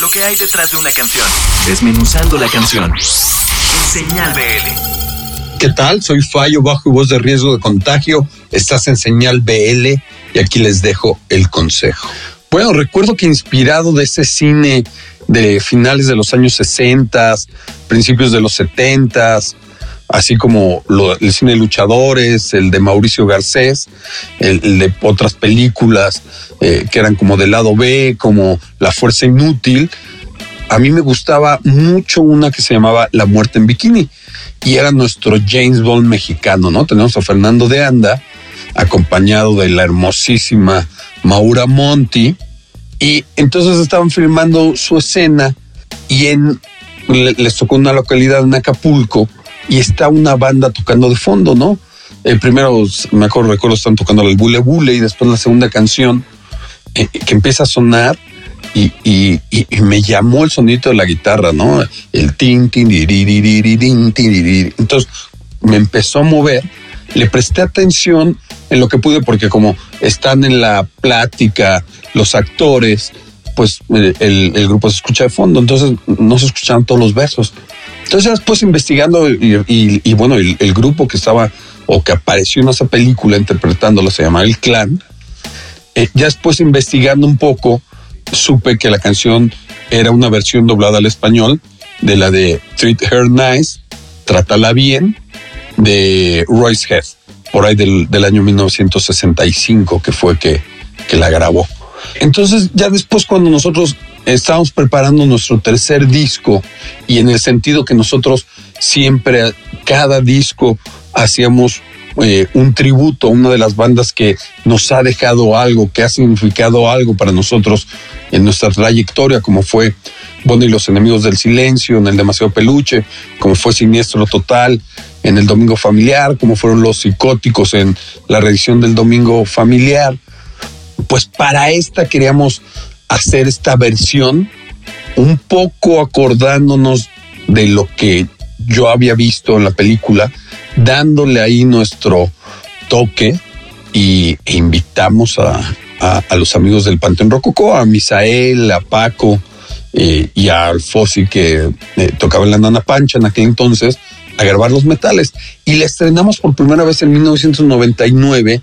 lo que hay detrás de una canción, desmenuzando la canción. Señal BL. ¿Qué tal? Soy Fallo, bajo y voz de riesgo de contagio. Estás en Señal BL y aquí les dejo el consejo. Bueno, recuerdo que inspirado de ese cine de finales de los años 60, principios de los 70, así como el cine luchadores, el de Mauricio Garcés, el, de otras películas eh, que eran como del lado B, como La Fuerza Inútil. A mí me gustaba mucho una que se llamaba La Muerte en Bikini y era nuestro James Bond mexicano, ¿no? Tenemos a Fernando de Anda, acompañado de la hermosísima Maura Monti, y entonces estaban filmando su escena y en, les tocó una localidad en Acapulco y está una banda tocando de fondo, ¿no? El primero, me acuerdo, recuerdo, están tocando el bule bule y después la segunda canción eh, que empieza a sonar y, y, y, me llamó el sonido de la guitarra, ¿no? El tin, tin, tin, tin, Entonces me empezó a mover, le presté atención en lo que pude porque como están en la plática los actores, pues el, el grupo se escucha de fondo, entonces no se escuchaban todos los versos. Entonces después investigando y, bueno, el, grupo que estaba o que apareció en esa película interpretándolo se llama El Clan. Eh, ya después investigando un poco, supe que la canción era una versión doblada al español de la de Treat Her Nice, Trátala Bien, de Royce Head, por ahí del, del año 1965 que fue que, que la grabó. Entonces ya después cuando nosotros estábamos preparando nuestro tercer disco y en el sentido que nosotros siempre, cada disco, hacíamos eh, un tributo a una de las bandas que nos ha dejado algo, que ha significado algo para nosotros en nuestra trayectoria, como fue Bueno y los Enemigos del Silencio, en el Demasiado Peluche, como fue Siniestro Total, en el Domingo Familiar, como fueron Los Psicóticos en la reedición del Domingo Familiar. Pues para esta queríamos hacer esta versión un poco acordándonos de lo que yo había visto en la película, dándole ahí nuestro toque y, e invitamos a, los amigos del Panteón Rococó, a Misael, a Paco eh, y a Alfosi que eh, tocaba en la Nana Pancha en aquel entonces a grabar los metales. Y la estrenamos por primera vez en 1999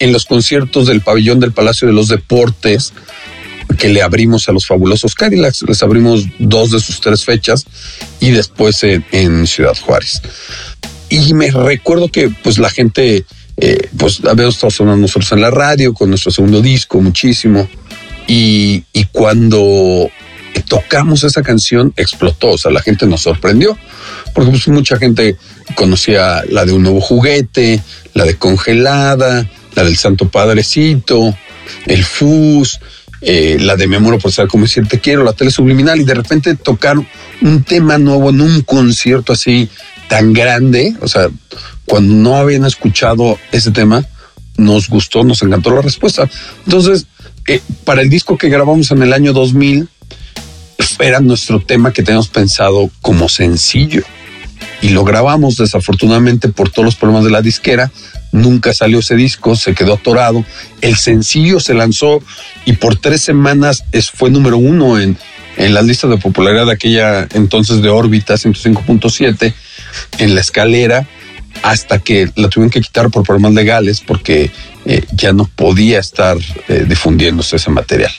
en los conciertos del pabellón del Palacio de los Deportes que le abrimos a los fabulosos Cadillacs. Les abrimos dos de sus tres fechas y después en, Ciudad Juárez. Y me recuerdo que pues la gente, eh, pues habíamos estado sonando nosotros en la radio con nuestro segundo disco muchísimo. Y, y cuando tocamos esa canción explotó, o sea, la gente nos sorprendió, porque pues mucha gente conocía la de un nuevo juguete, la de congelada, la del Santo Padrecito, el FUS, eh, la de Mi amor por ser como decir te quiero, la tele subliminal, y de repente tocar un tema nuevo en un concierto así tan grande, o sea, cuando no habían escuchado ese tema, nos gustó, nos encantó la respuesta. Entonces, eh, para el disco que grabamos en el año 2000, era nuestro tema que teníamos pensado como sencillo. Y lo grabamos, desafortunadamente, por todos los problemas de la disquera, nunca salió ese disco, se quedó atorado. El sencillo se lanzó y por tres semanas fue número uno en, en las listas de popularidad de aquella entonces de órbita 105.7 en la escalera hasta que la tuvieron que quitar por problemas legales porque eh, ya no podía estar eh, difundiéndose ese material.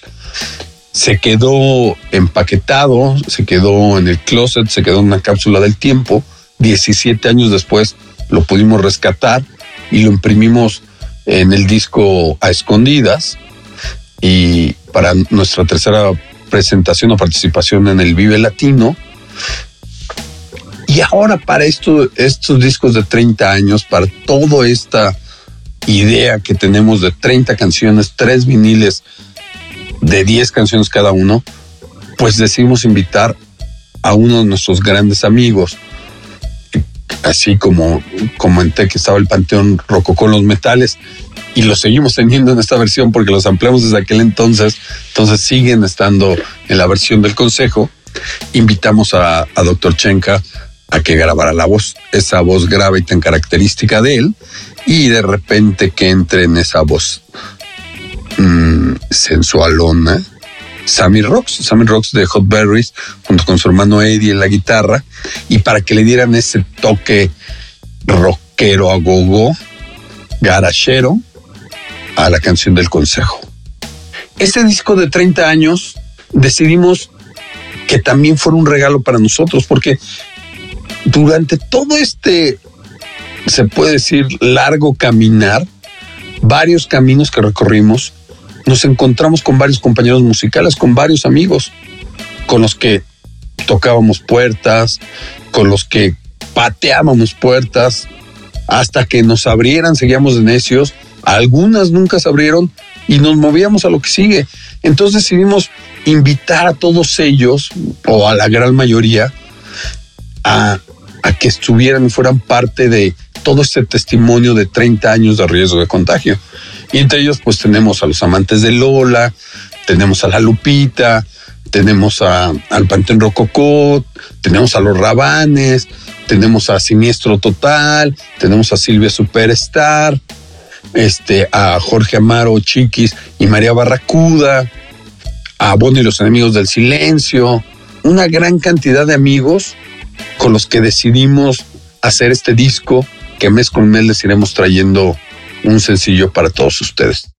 Se quedó empaquetado, se quedó en el closet, se quedó en una cápsula del tiempo. 17 años después lo pudimos rescatar y lo imprimimos en el disco a escondidas y para nuestra tercera presentación o participación en el Vive Latino. Y ahora para esto, estos discos de 30 años, para toda esta idea que tenemos de 30 canciones, tres viniles de 10 canciones cada uno, pues decidimos invitar a uno de nuestros grandes amigos, así como comenté que estaba el Panteón Rococó los metales y lo seguimos teniendo en esta versión porque los ampliamos desde aquel entonces, entonces siguen estando en la versión del Consejo. Invitamos a, Dr. Chenka a que grabara la voz, esa voz grave y tan característica de él, y de repente que entre en esa voz mmm, sensualona, Sammy Rocks, Sammy Rocks de Hot Berries, junto con su hermano Eddie en la guitarra, y para que le dieran ese toque rockero a gogo, garachero, a la canción del consejo. Este disco de 30 años decidimos que también fuera un regalo para nosotros, porque durante todo este, se puede decir, largo caminar, varios caminos que recorrimos, nos encontramos con varios compañeros musicales, con varios amigos, con los que tocábamos puertas, con los que pateábamos puertas, hasta que nos abrieran, seguíamos de necios, algunas nunca se abrieron y nos movíamos a lo que sigue. Entonces decidimos invitar a todos ellos, o a la gran mayoría, a, a que estuvieran y fueran parte de todo este testimonio de 30 años de riesgo de contagio. Y entre ellos pues tenemos a los amantes de Lola, tenemos a la Lupita, tenemos a, al Pantén Rococó, tenemos a los Rabanes, tenemos a Siniestro Total, tenemos a Silvia Superstar, este, a Jorge Amaro Chiquis y María Barracuda, a Bonnie y los enemigos del silencio, una gran cantidad de amigos con los que decidimos hacer este disco que mes con mes les iremos trayendo un sencillo para todos ustedes.